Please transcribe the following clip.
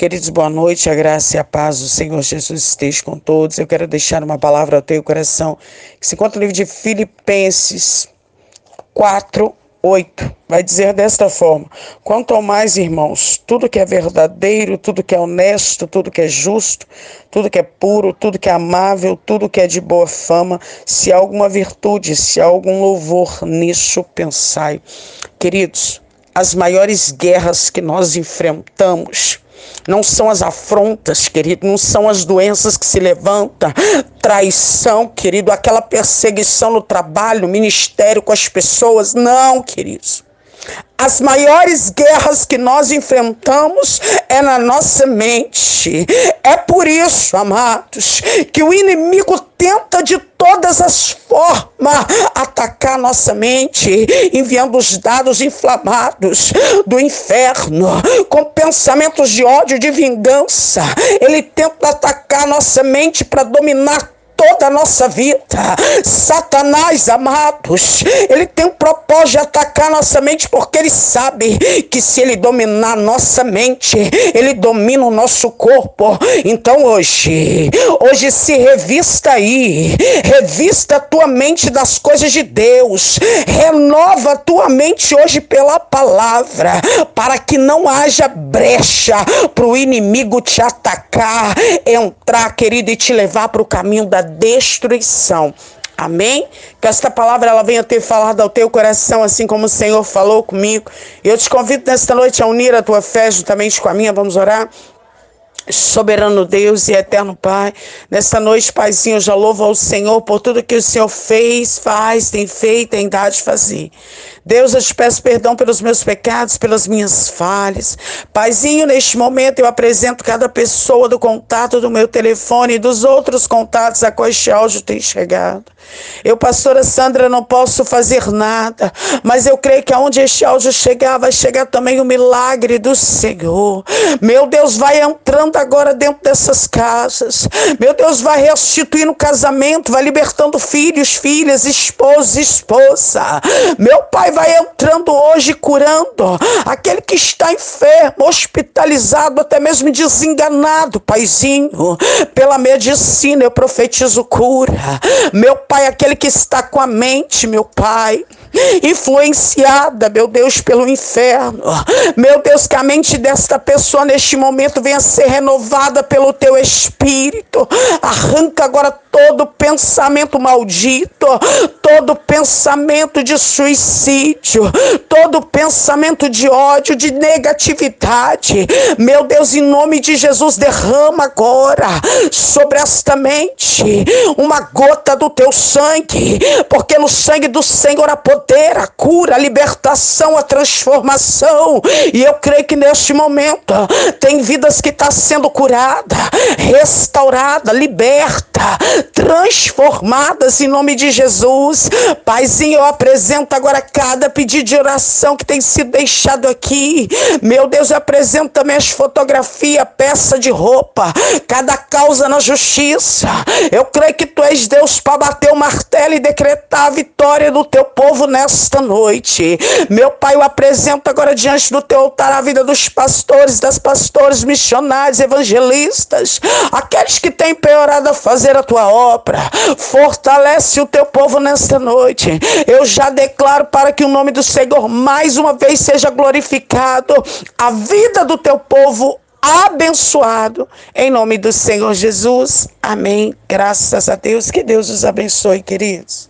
Queridos, boa noite, a graça e a paz do Senhor Jesus esteja com todos. Eu quero deixar uma palavra ao teu coração, que se encontra no livro de Filipenses 4, 8. Vai dizer desta forma: Quanto ao mais, irmãos, tudo que é verdadeiro, tudo que é honesto, tudo que é justo, tudo que é puro, tudo que é amável, tudo que é de boa fama, se há alguma virtude, se há algum louvor, nisso pensai. Queridos, as maiores guerras que nós enfrentamos não são as afrontas, querido, não são as doenças que se levantam, traição, querido, aquela perseguição no trabalho, ministério com as pessoas, não, queridos. As maiores guerras que nós enfrentamos é na nossa mente. É por isso, amados, que o inimigo tenta de todas as formas atacar nossa mente, enviando os dados inflamados do inferno, com pensamentos de ódio, de vingança. Ele tenta atacar nossa mente para dominar toda a nossa vida. Satanás, amados, ele tem um propósito de atacar nossa mente porque ele sabe que se ele dominar nossa mente, ele domina o nosso corpo. Então hoje, hoje se revista aí, revista a tua mente das coisas de Deus, renova a tua mente hoje pela palavra, para que não haja brecha para o inimigo te atacar, entrar, querido, e te levar para o caminho da destruição. Amém? Que esta palavra ela venha ter falado ao teu coração, assim como o Senhor falou comigo. Eu te convido nesta noite a unir a tua fé juntamente com a minha. Vamos orar? Soberano Deus e eterno Pai, nesta noite, Paizinho, eu já louvo ao Senhor por tudo que o Senhor fez, faz, tem feito, tem dado de fazer. Deus, eu te peço perdão pelos meus pecados, pelas minhas falhas. Paizinho, neste momento eu apresento cada pessoa do contato do meu telefone e dos outros contatos a qual este áudio tem chegado. Eu, pastora Sandra, não posso fazer nada, mas eu creio que aonde este áudio chegar, vai chegar também o milagre do Senhor. Meu Deus, vai entrando agora dentro dessas casas. Meu Deus, vai restituindo o casamento, vai libertando filhos, filhas, esposos, esposa. Meu Pai, vai entrando hoje curando aquele que está enfermo, hospitalizado, até mesmo desenganado, Paizinho. Pela medicina eu profetizo cura. Meu Pai, aquele que está com a mente, meu Pai influenciada, meu Deus, pelo inferno. Meu Deus, que a mente desta pessoa neste momento venha ser renovada pelo teu espírito. Arranca agora todo pensamento maldito, todo pensamento de suicídio, todo pensamento de ódio, de negatividade. Meu Deus, em nome de Jesus, derrama agora sobre esta mente uma gota do teu sangue, porque no sangue do Senhor há poder, a cura, a libertação, a transformação. E eu creio que neste momento tem vidas que está sendo curada, restaurada, liberta, transformadas em nome de Jesus. Paizinho, eu apresento agora cada pedido de oração que tem sido deixado aqui. Meu Deus, eu apresento também as fotografias, peça de roupa, cada causa na justiça. Eu creio que tu és Deus para bater o martelo e decretar a vitória do teu povo nesta noite. Meu Pai, eu apresento agora diante do teu altar a vida dos pastores, das pastores, missionários, evangelistas, aqueles que têm piorado a fazer a tua obra. Fortalece o teu povo nesta noite. Eu já declaro para que o nome do Senhor mais uma vez seja glorificado. A vida do teu povo abençoado. Em nome do Senhor Jesus. Amém. Graças a Deus. Que Deus os abençoe, queridos.